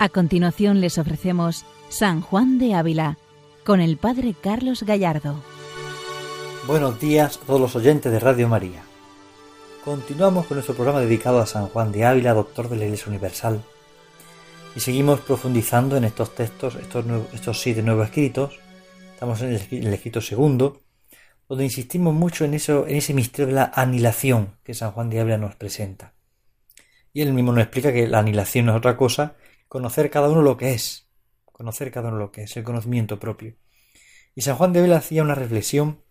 A continuación les ofrecemos San Juan de Ávila con el Padre Carlos Gallardo. Buenos días a todos los oyentes de Radio María. Continuamos con nuestro programa dedicado a San Juan de Ávila, doctor de la Iglesia Universal. Y seguimos profundizando en estos textos, estos, siete nuevos escritos. Estamos en el, escrito segundo, donde insistimos mucho en, eso, en ese misterio de la anilación que San Juan de Ávila nos presenta. Y él mismo nos explica que la anilación no es otra cosa conocer cada uno lo que es, conocer cada uno lo que es, el conocimiento propio. Y San Juan de Vela hacía una reflexión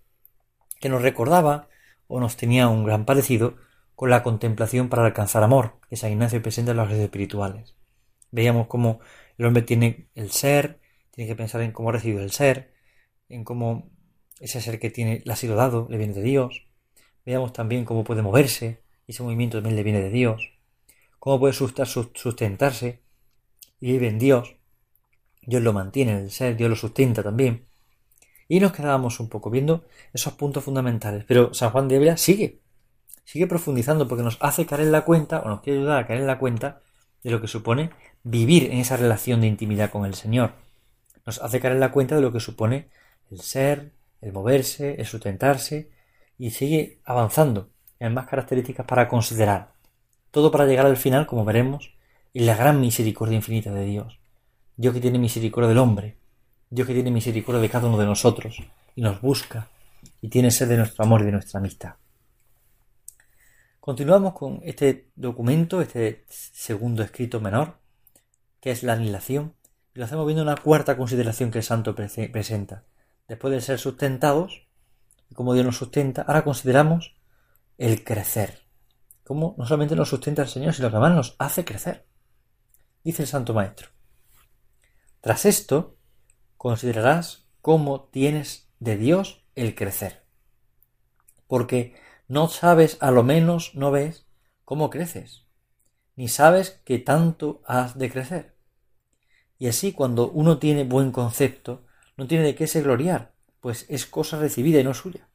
que nos recordaba o nos tenía un gran parecido con la contemplación para alcanzar amor, que San Ignacio presenta en las redes espirituales. Veíamos cómo el hombre tiene el ser, tiene que pensar en cómo ha recibido el ser, en cómo ese ser que tiene le ha sido dado, le viene de Dios. Veíamos también cómo puede moverse, y ese movimiento también le viene de Dios. Cómo puede sustentarse y vive en Dios. Dios lo mantiene en el ser, Dios lo sustenta también. Y nos quedábamos un poco viendo esos puntos fundamentales. Pero San Juan de Ávila sigue, sigue profundizando porque nos hace caer en la cuenta, o nos quiere ayudar a caer en la cuenta de lo que supone vivir en esa relación de intimidad con el Señor. Nos hace caer en la cuenta de lo que supone el ser, el moverse, el sustentarse, y sigue avanzando en más características para considerar. Todo para llegar al final, como veremos, y la gran misericordia infinita de Dios. Dios que tiene misericordia del hombre, Dios que tiene misericordia de cada uno de nosotros y nos busca y tiene sed de nuestro amor y de nuestra amistad. Continuamos con este documento, este segundo escrito menor, que es la anilación, y lo hacemos viendo una cuarta consideración que el santo presenta. Después de ser sustentados, y como Dios nos sustenta, ahora consideramos el crecer. Cómo no solamente nos sustenta el Señor, sino que además nos hace crecer dice el Santo Maestro. Tras esto, considerarás cómo tienes de Dios el crecer. Porque no sabes, a lo menos no ves, cómo creces, ni sabes que tanto has de crecer. Y así cuando uno tiene buen concepto, no tiene de qué se gloriar, pues es cosa recibida y no suya.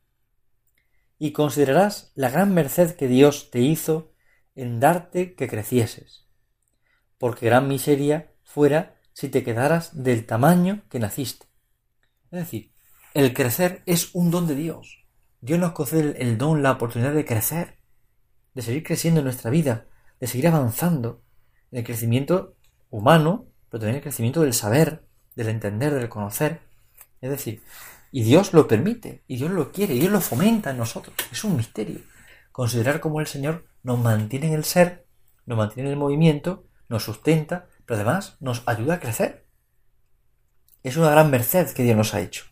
Y considerarás la gran merced que Dios te hizo en darte que crecieses porque gran miseria fuera si te quedaras del tamaño que naciste. Es decir, el crecer es un don de Dios. Dios nos concede el don, la oportunidad de crecer, de seguir creciendo en nuestra vida, de seguir avanzando en el crecimiento humano, pero también el crecimiento del saber, del entender, del conocer. Es decir, y Dios lo permite, y Dios lo quiere, y Dios lo fomenta en nosotros. Es un misterio. Considerar cómo el Señor nos mantiene en el ser, nos mantiene en el movimiento, nos sustenta, pero además nos ayuda a crecer. Es una gran merced que Dios nos ha hecho.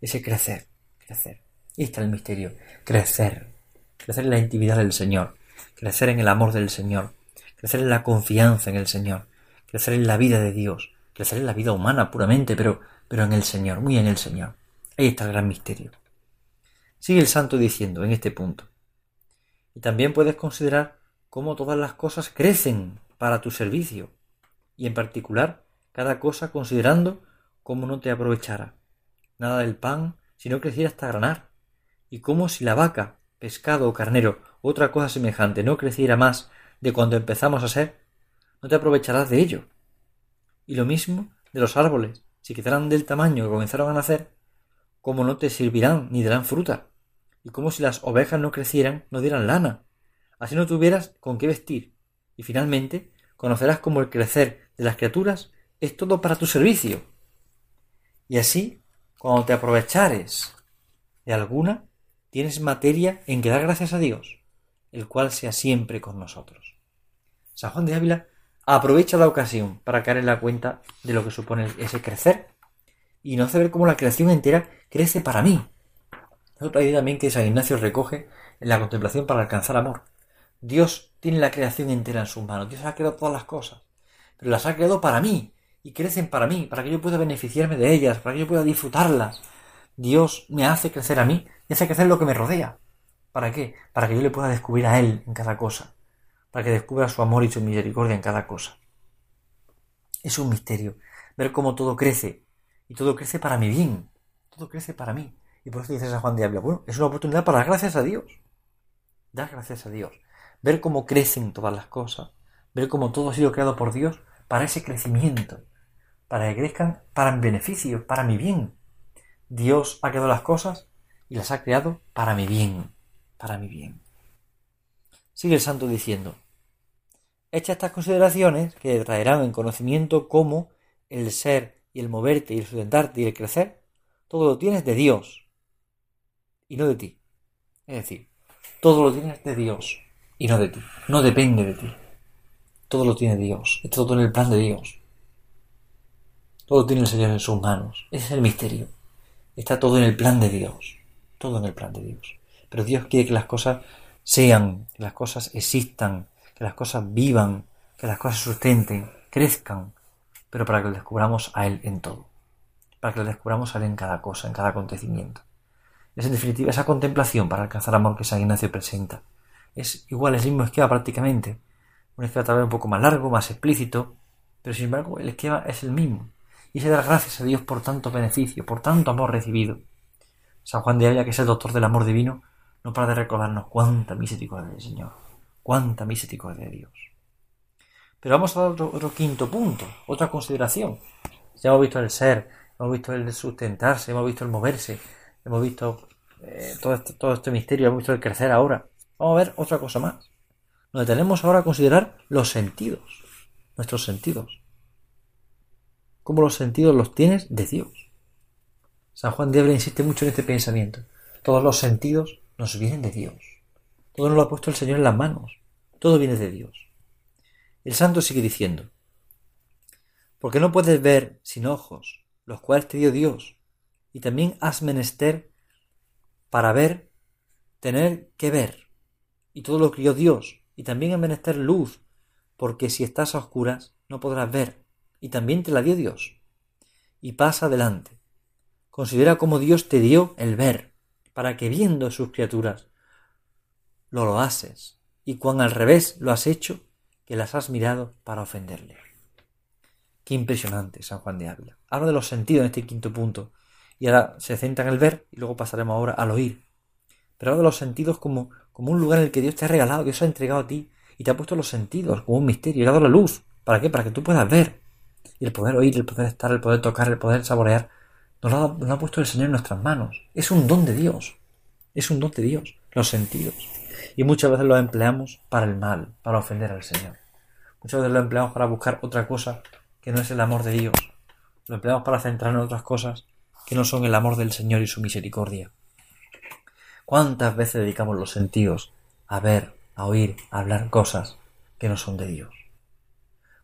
Ese crecer, crecer. Y está el misterio. Crecer. Crecer en la intimidad del Señor. Crecer en el amor del Señor. Crecer en la confianza en el Señor. Crecer en la vida de Dios. Crecer en la vida humana puramente, pero, pero en el Señor, muy en el Señor. Ahí está el gran misterio. Sigue el santo diciendo en este punto. Y también puedes considerar cómo todas las cosas crecen para tu servicio, y en particular cada cosa considerando cómo no te aprovechara. Nada del pan si no creciera hasta granar, y como si la vaca, pescado o carnero otra cosa semejante no creciera más de cuando empezamos a ser, no te aprovecharás de ello. Y lo mismo de los árboles, si quedaran del tamaño que comenzaron a nacer, como no te servirán ni darán fruta, y como si las ovejas no crecieran, no dieran lana, así no tuvieras con qué vestir, y finalmente conocerás cómo el crecer de las criaturas es todo para tu servicio. Y así, cuando te aprovechares de alguna, tienes materia en que dar gracias a Dios, el cual sea siempre con nosotros. San Juan de Ávila aprovecha la ocasión para caer en la cuenta de lo que supone ese crecer y no hace ver cómo la creación entera crece para mí. Otra idea también que San Ignacio recoge en la contemplación para alcanzar amor. Dios tiene la creación entera en sus manos. Dios ha creado todas las cosas. Pero las ha creado para mí. Y crecen para mí, para que yo pueda beneficiarme de ellas, para que yo pueda disfrutarlas. Dios me hace crecer a mí y hace crecer lo que me rodea. ¿Para qué? Para que yo le pueda descubrir a Él en cada cosa. Para que descubra su amor y su misericordia en cada cosa. Es un misterio. Ver cómo todo crece. Y todo crece para mi bien. Todo crece para mí. Y por eso dice San Juan de Ávila, bueno, es una oportunidad para dar gracias a Dios. Dar gracias a Dios ver cómo crecen todas las cosas, ver cómo todo ha sido creado por Dios para ese crecimiento, para que crezcan para mi beneficio, para mi bien. Dios ha creado las cosas y las ha creado para mi bien, para mi bien. Sigue el santo diciendo, Hecha estas consideraciones que traerán en conocimiento cómo el ser y el moverte y el sustentarte y el crecer, todo lo tienes de Dios y no de ti. Es decir, todo lo tienes de Dios y no de ti. No depende de ti. Todo lo tiene Dios. Está todo en el plan de Dios. Todo tiene el Señor en sus manos. Ese es el misterio. Está todo en el plan de Dios. Todo en el plan de Dios. Pero Dios quiere que las cosas sean, que las cosas existan, que las cosas vivan, que las cosas sustenten, crezcan, pero para que lo descubramos a Él en todo, para que lo descubramos a Él en cada cosa, en cada acontecimiento. Es en definitiva esa contemplación para alcanzar amor que San Ignacio presenta. Es igual, es el mismo esquema prácticamente, un esquema tal vez un poco más largo, más explícito, pero sin embargo el esquema es el mismo. Y es dar gracias a Dios por tanto beneficio, por tanto amor recibido. San Juan de Ávila, que es el doctor del amor divino, no para de recordarnos cuánta misericordia del Señor, Cuánta misericordia de Dios. Pero vamos a dar otro, quinto punto, otra consideración. Ya hemos visto el ser, hemos visto el sustentarse, hemos visto el moverse, hemos visto eh, todo, este, todo este misterio, hemos visto el crecer ahora. Vamos a ver otra cosa más. Nos detenemos ahora a considerar los sentidos, nuestros sentidos. Cómo los sentidos los tienes de Dios. San Juan de Ávila insiste mucho en este pensamiento. Todos los sentidos nos vienen de Dios. Todo nos lo ha puesto el Señor en las manos. Todo viene de Dios. El santo sigue diciendo, porque no puedes ver sin ojos, los cuales te dio Dios, y también has menester para ver, tener que ver, y todo lo crió Dios, y también has menester luz, porque si estás a oscuras no podrás ver, y también te la dio Dios. Y pasa adelante. Considera cómo Dios te dio el ver, para que viendo sus criaturas lo lo haces, y cuán al revés lo has hecho, que las has mirado para ofenderle. Qué impresionante San Juan de Ávila. Habla de los sentidos en este quinto punto, y ahora se centra en el ver, y luego pasaremos ahora al oír. Pero habla de los sentidos como, como un lugar en el que Dios te ha regalado, Dios ha entregado a ti, y te ha puesto los sentidos como un misterio, y ha dado la luz. ¿Para qué? Para que tú puedas ver. Y el poder oír, el poder estar, el poder tocar, el poder saborear, nos lo ha puesto el Señor en nuestras manos. Es un don de Dios. Es un don de Dios, los sentidos y muchas veces lo empleamos para el mal, para ofender al Señor. Muchas veces lo empleamos para buscar otra cosa que no es el amor de Dios. Lo empleamos para centrarnos en otras cosas que no son el amor del Señor y su misericordia. ¿Cuántas veces dedicamos los sentidos a ver, a oír, a hablar cosas que no son de Dios?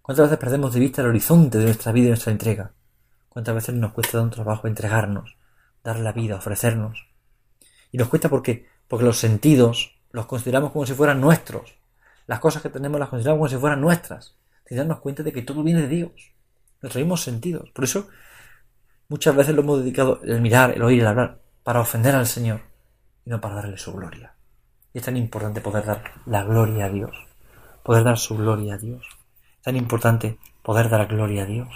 ¿Cuántas veces perdemos de vista el horizonte de nuestra vida y nuestra entrega? ¿Cuántas veces nos cuesta un trabajo entregarnos, dar la vida, ofrecernos? Y nos cuesta porque, porque los sentidos los consideramos como si fueran nuestros. Las cosas que tenemos las consideramos como si fueran nuestras. Sin darnos cuenta de que todo viene de Dios. Nuestros mismos sentidos. Por eso, muchas veces lo hemos dedicado el mirar, el oír, el hablar, para ofender al Señor y no para darle su gloria. Y es tan importante poder dar la gloria a Dios. Poder dar su gloria a Dios. Es tan importante poder dar gloria a Dios.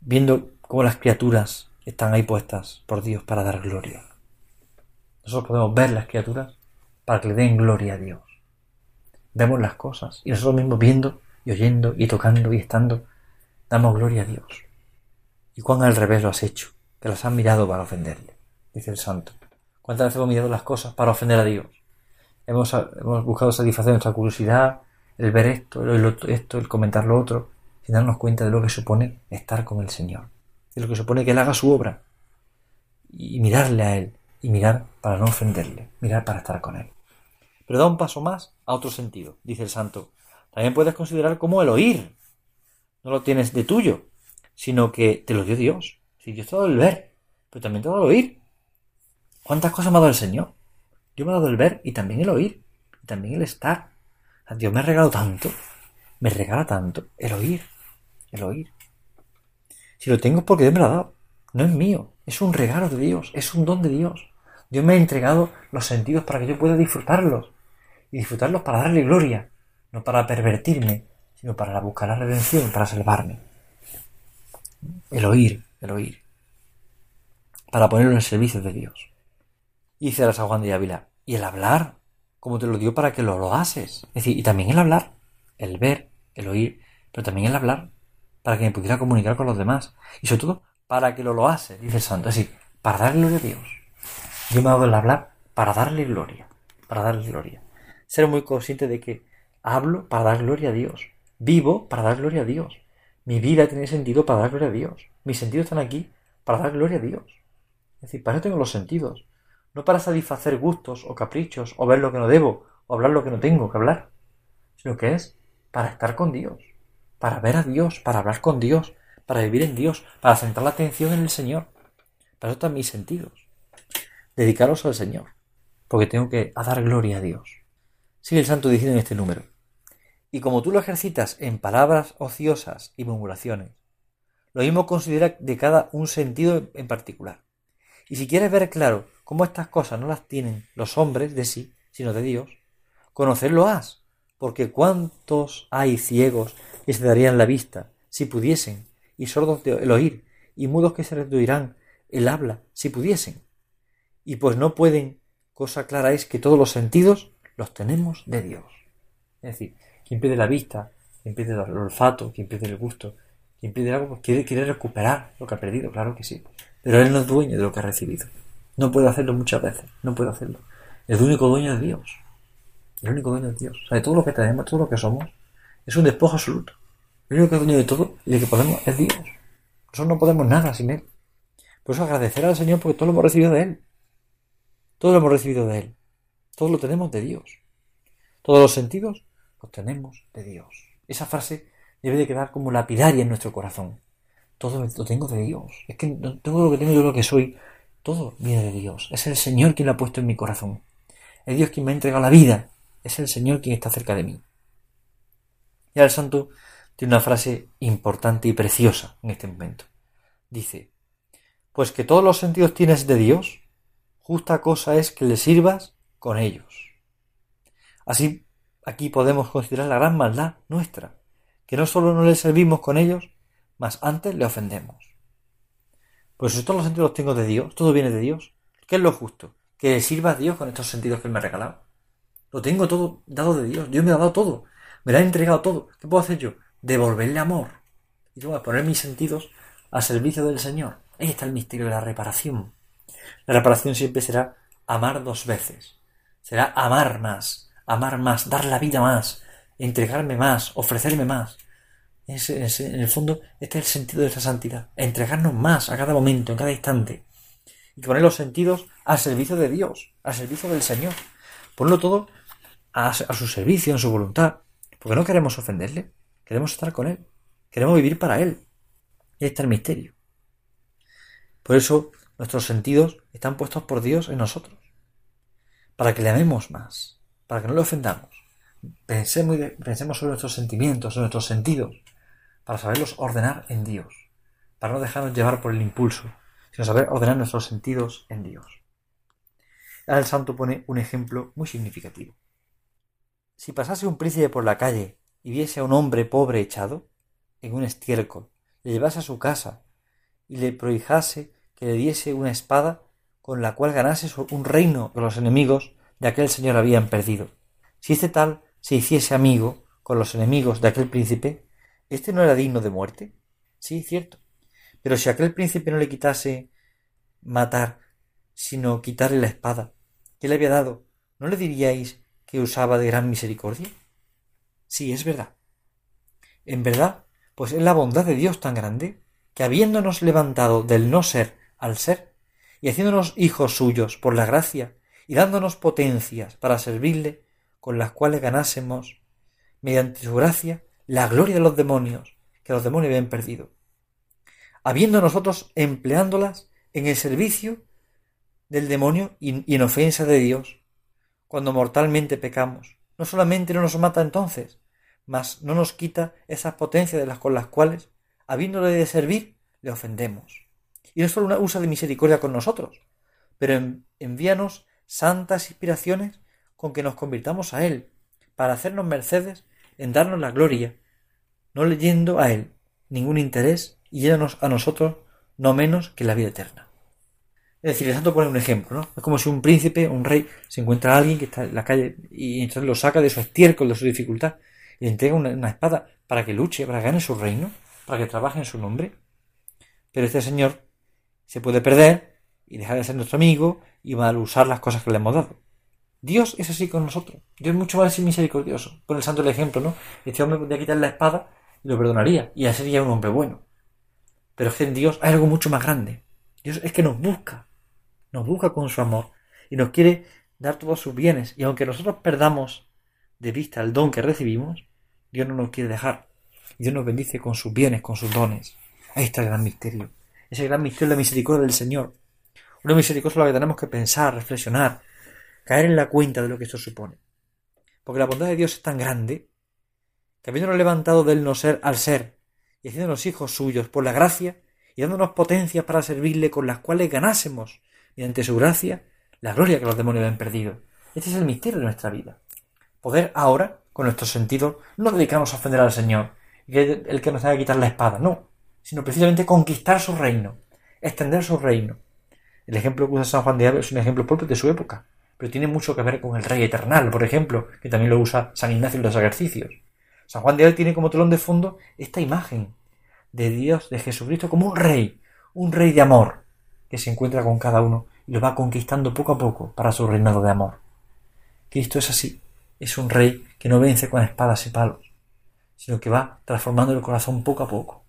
Viendo cómo las criaturas están ahí puestas por Dios para dar gloria. Nosotros podemos ver las criaturas para que le den gloria a Dios. Vemos las cosas y nosotros mismos viendo y oyendo y tocando y estando, damos gloria a Dios. ¿Y cuán al revés lo has hecho? Que las has mirado para ofenderle, dice el santo. ¿Cuántas veces hemos mirado las cosas para ofender a Dios? Hemos, hemos buscado satisfacer nuestra curiosidad, el ver esto, el esto, el comentar lo otro, sin darnos cuenta de lo que supone estar con el Señor, de lo que supone que Él haga su obra y mirarle a Él y mirar para no ofenderle, mirar para estar con él. Pero da un paso más a otro sentido, dice el santo. También puedes considerar como el oír. No lo tienes de tuyo, sino que te lo dio Dios. Si Dios te ha dado el ver, pero también te ha el oír. ¿Cuántas cosas me ha dado el Señor? Dios me ha dado el ver y también el oír, y también el estar. Dios me ha regalado tanto, me regala tanto, el oír, el oír. Si lo tengo es porque Dios me lo ha dado, no es mío, es un regalo de Dios, es un don de Dios. Dios me ha entregado los sentidos para que yo pueda disfrutarlos. Y disfrutarlos para darle gloria, no para pervertirme, sino para buscar la redención, para salvarme. El oír, el oír. Para ponerlo en el servicio de Dios. Y dice la San Juan de Ávila, y el hablar, como te lo dio para que lo lo haces. Es decir, y también el hablar, el ver, el oír, pero también el hablar, para que me pudiera comunicar con los demás. Y sobre todo, para que lo lo hace, dice el santo. Es decir, para darle gloria a Dios. Yo me hago el hablar para darle gloria. Para darle gloria. Ser muy consciente de que hablo para dar gloria a Dios. Vivo para dar gloria a Dios. Mi vida tiene sentido para dar gloria a Dios. Mis sentidos están aquí para dar gloria a Dios. Es decir, para eso tengo los sentidos. No para satisfacer gustos o caprichos, o ver lo que no debo, o hablar lo que no tengo que hablar. Sino que es para estar con Dios. Para ver a Dios, para hablar con Dios, para vivir en Dios, para centrar la atención en el Señor. Para eso están mis sentidos. Dedicarlos al Señor. Porque tengo que dar gloria a Dios. Sigue el santo diciendo en este número. Y como tú lo ejercitas en palabras ociosas y murmuraciones, lo mismo considera de cada un sentido en particular. Y si quieres ver claro cómo estas cosas no las tienen los hombres de sí, sino de Dios, conocerlo has, porque cuántos hay ciegos que se darían la vista, si pudiesen, y sordos de el oír, y mudos que se reducirán el habla, si pudiesen. Y pues no pueden, cosa clara es que todos los sentidos los tenemos de Dios. Es decir, quien pierde la vista, quien pierde el olfato, quien pierde el gusto, quien pierde algo, pues quiere recuperar lo que ha perdido, claro que sí. Pero él no es dueño de lo que ha recibido. No puede hacerlo muchas veces, no puede hacerlo. Es el único dueño de Dios. El único dueño de Dios. O sea, de todo lo que tenemos, todo lo que somos, es un despojo absoluto. El único dueño de todo y de que podemos es Dios. Nosotros no podemos nada sin Él. Por eso agradecer al Señor porque todo lo hemos recibido de Él. Todo lo hemos recibido de Él. Todo lo tenemos de Dios. Todos los sentidos los tenemos de Dios. Esa frase debe de quedar como lapidaria en nuestro corazón. Todo lo tengo de Dios. Es que todo lo que tengo yo lo que soy, todo viene de Dios. Es el Señor quien lo ha puesto en mi corazón. Es Dios quien me ha entregado la vida. Es el Señor quien está cerca de mí. Y ahora el santo tiene una frase importante y preciosa en este momento. Dice, pues que todos los sentidos tienes de Dios, justa cosa es que le sirvas con ellos. Así Aquí podemos considerar la gran maldad nuestra, que no solo no le servimos con ellos, mas antes le ofendemos. Pues si todos los sentidos los tengo de Dios, todo viene de Dios, ¿qué es lo justo? Que sirva a Dios con estos sentidos que Él me ha regalado. Lo tengo todo dado de Dios, Dios me ha dado todo, me lo ha entregado todo. ¿Qué puedo hacer yo? Devolverle amor. Y que poner mis sentidos al servicio del Señor. Ahí está el misterio de la reparación. La reparación siempre será amar dos veces. Será amar más, amar más, dar la vida más, entregarme más, ofrecerme más. En el fondo, este es el sentido de esta santidad. Entregarnos más a cada momento, en cada instante. Y poner los sentidos al servicio de Dios, al servicio del Señor. Ponerlo todo a, a su servicio, en su voluntad. Porque no queremos ofenderle. Queremos estar con Él. Queremos vivir para Él. Y ahí está el misterio. Por eso nuestros sentidos están puestos por Dios en nosotros. Para que le amemos más para que no le ofendamos. Pensemos, pensemos sobre nuestros sentimientos, sobre nuestros sentidos, para saberlos ordenar en Dios, para no dejarnos llevar por el impulso, sino saber ordenar nuestros sentidos en Dios. El santo pone un ejemplo muy significativo. Si pasase un príncipe por la calle y viese a un hombre pobre echado en un estiércol, le llevase a su casa y le prohijase que le diese una espada con la cual ganase un reino de los enemigos de aquel señor habían perdido. Si este tal se hiciese amigo con los enemigos de aquel príncipe, ¿este no era digno de muerte? Sí, cierto. Pero si aquel príncipe no le quitase matar, sino quitarle la espada que le había dado, ¿no le diríais que usaba de gran misericordia? Sí, es verdad. En verdad, pues es la bondad de Dios tan grande que habiéndonos levantado del no ser al ser, y haciéndonos hijos suyos por la gracia y dándonos potencias para servirle, con las cuales ganásemos, mediante su gracia, la gloria de los demonios, que los demonios habían perdido, habiendo nosotros empleándolas en el servicio del demonio y, en ofensa de Dios, cuando mortalmente pecamos. No solamente no nos mata entonces, mas no nos quita esas potencias de las con las cuales, habiéndole de servir, le ofendemos. Y no solo una usa de misericordia con nosotros, pero envíanos santas inspiraciones con que nos convirtamos a Él, para hacernos mercedes en darnos la gloria, no leyendo a Él ningún interés y llévanos a nosotros no menos que la vida eterna. Es decir, el santo pone un ejemplo, ¿no? Es como si un príncipe, un rey, se encuentra a alguien que está en la calle y entonces lo saca de su estiércol, de su dificultad, y le entrega una, espada para que luche, para que gane su reino, para que trabaje en su nombre. Pero este señor se puede perder y dejar de ser nuestro amigo y mal usar las cosas que le hemos dado. Dios es así con nosotros. Dios es mucho más misericordioso. Pone el santo ejemplo, ¿no? Este hombre podría quitar la espada y lo perdonaría. Y ya sería un hombre bueno. Pero es que en Dios hay algo mucho más grande. Dios es que nos busca. Nos busca con su amor. Y nos quiere dar todos sus bienes. Y aunque nosotros perdamos de vista el don que recibimos, Dios no nos quiere dejar. Dios nos bendice con sus bienes, con sus dones. Ahí está el gran misterio. Ese gran misterio de la misericordia del Señor. Una misericordia la que tenemos que pensar, reflexionar, caer en la cuenta de lo que esto supone. Porque la bondad de Dios es tan grande que habiéndonos levantado del no ser al ser y haciéndonos hijos suyos por la gracia y dándonos potencias para servirle con las cuales ganásemos, mediante su gracia, la gloria que los demonios han perdido. Este es el misterio de nuestra vida. Poder ahora, con nuestros sentidos, no dedicarnos a ofender al Señor, que el que nos que quitar la espada, no, sino precisamente conquistar su reino, extender su reino. El ejemplo que usa San Juan de Ávila es un ejemplo propio de su época, pero tiene mucho que ver con el Rey Eternal, por ejemplo, que también lo usa San Ignacio en los ejercicios. San Juan de Ávila tiene como telón de fondo esta imagen de Dios, de Jesucristo, como un rey, un rey de amor, que se encuentra con cada uno y lo va conquistando poco a poco para su reinado de amor. Cristo es así, es un rey que no vence con espadas y palos, sino que va transformando el corazón poco a poco,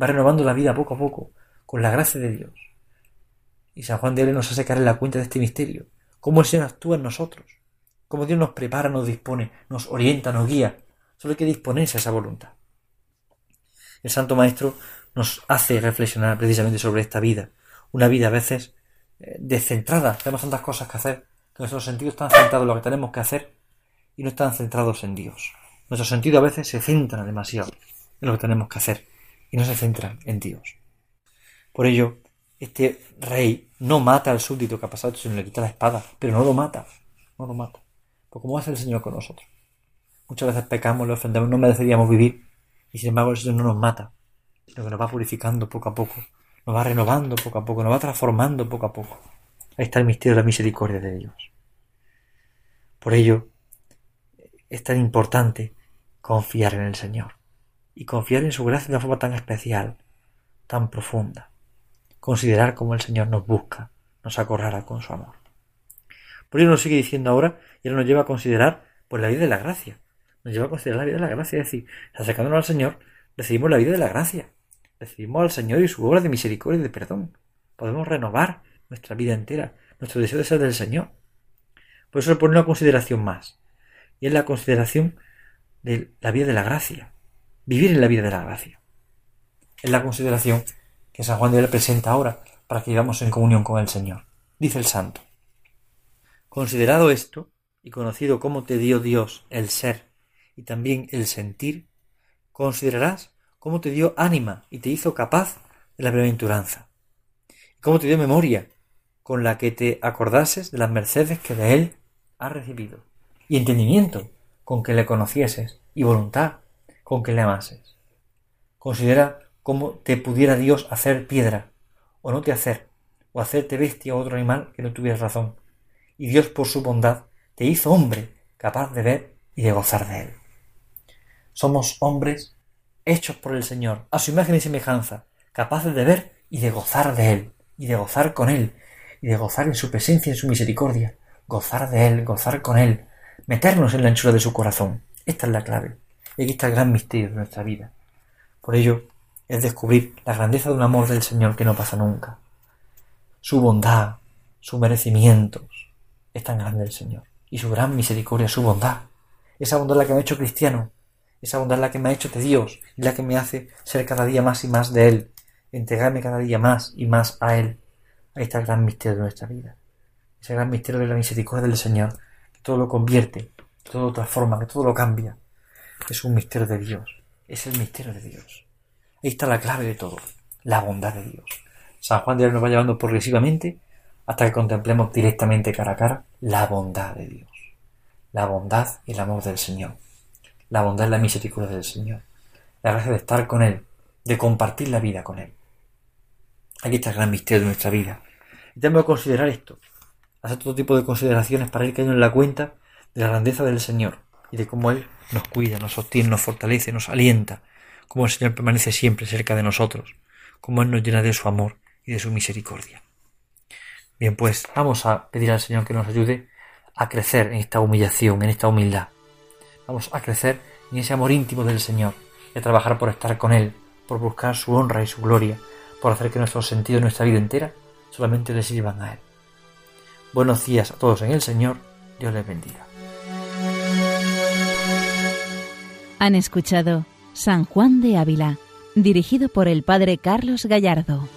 va renovando la vida poco a poco, con la gracia de Dios. Y San Juan de Ávila nos hace caer en la cuenta de este misterio, cómo el Señor actúa en nosotros, cómo Dios nos prepara, nos dispone, nos orienta, nos guía. Solo hay que disponerse a esa voluntad. El Santo Maestro nos hace reflexionar precisamente sobre esta vida, una vida a veces eh, descentrada. Tenemos tantas cosas que hacer, que nuestros sentidos están centrados en lo que tenemos que hacer y no están centrados en Dios. Nuestros sentidos a veces se centran demasiado en lo que tenemos que hacer y no se centran en Dios. Por ello, este rey no mata al súbdito que ha pasado, sino le quita la espada, pero no lo mata, no lo mata. Pues como hace el Señor con nosotros. Muchas veces pecamos, le ofendemos, no mereceríamos vivir, y sin embargo el Señor no nos mata, sino que nos va purificando poco a poco, nos va renovando poco a poco, nos va transformando poco a poco. Ahí está el misterio de la misericordia de Dios. Por ello, es tan importante confiar en el Señor y confiar en su gracia de una forma tan especial, tan profunda considerar cómo el Señor nos busca, nos acorrala con su amor. Por ello nos sigue diciendo ahora, y ahora nos lleva a considerar pues la vida de la gracia. Nos lleva a considerar la vida de la gracia, es decir, acercándonos al Señor, recibimos la vida de la gracia. Recibimos al Señor y su obra de misericordia y de perdón. Podemos renovar nuestra vida entera, nuestro deseo de ser del Señor. Por eso le pone una consideración más. Y es la consideración de la vida de la gracia. Vivir en la vida de la gracia. Es la consideración San Juan de Dios presenta ahora para que vivamos en comunión con el Señor. Dice el santo. Considerado esto, y conocido cómo te dio Dios el ser y también el sentir, considerarás cómo te dio ánima y te hizo capaz de la bienaventuranza, y cómo te dio memoria con la que te acordases de las mercedes que de Él has recibido, y entendimiento con que le conocieses, y voluntad con que le amases. Considera cómo te pudiera Dios hacer piedra, o no te hacer, o hacerte bestia o otro animal que no tuvieras razón. Y Dios por su bondad te hizo hombre, capaz de ver y de gozar de él. Somos hombres hechos por el Señor, a su imagen y semejanza, capaces de ver y de gozar de él, y de gozar con él, y de gozar en su presencia y en su misericordia, gozar de él, gozar con él, meternos en la anchura de su corazón. Esta es la clave. Y aquí está el gran misterio de nuestra vida. Por ello, es descubrir la grandeza de un amor del Señor que no pasa nunca. Su bondad, su merecimientos, es tan grande el Señor. Y su gran misericordia, su bondad. Esa bondad la que me ha hecho cristiano. Esa bondad la que me ha hecho de Dios y la que me hace ser cada día más y más de Él. Entregarme cada día más y más a Él. Ahí está gran misterio de nuestra vida. Ese gran misterio de la misericordia del Señor, que todo lo convierte, que todo lo transforma, que todo lo cambia. Es un misterio de Dios. Es el misterio de Dios. Ahí está la clave de todo, la bondad de Dios. San Juan de Dios nos va llevando progresivamente hasta que contemplemos directamente cara a cara la bondad de Dios. La bondad y el amor del Señor. La bondad y la misericordia del Señor. La gracia de estar con Él, de compartir la vida con Él. Aquí está el gran misterio de nuestra vida. Y tenemos que considerar esto. Hacer todo tipo de consideraciones para ir cayendo en la cuenta de la grandeza del Señor y de cómo Él nos cuida, nos sostiene, nos fortalece, nos alienta, como el Señor permanece siempre cerca de nosotros, como Él nos llena de su amor y de su misericordia. Bien, pues vamos a pedir al Señor que nos ayude a crecer en esta humillación, en esta humildad. Vamos a crecer en ese amor íntimo del Señor y a trabajar por estar con Él, por buscar su honra y su gloria, por hacer que nuestros sentidos, nuestra vida entera, solamente le sirvan a Él. Buenos días a todos en el Señor, Dios les bendiga. Han escuchado San Juan de Ávila, dirigido por el Padre Carlos Gallardo.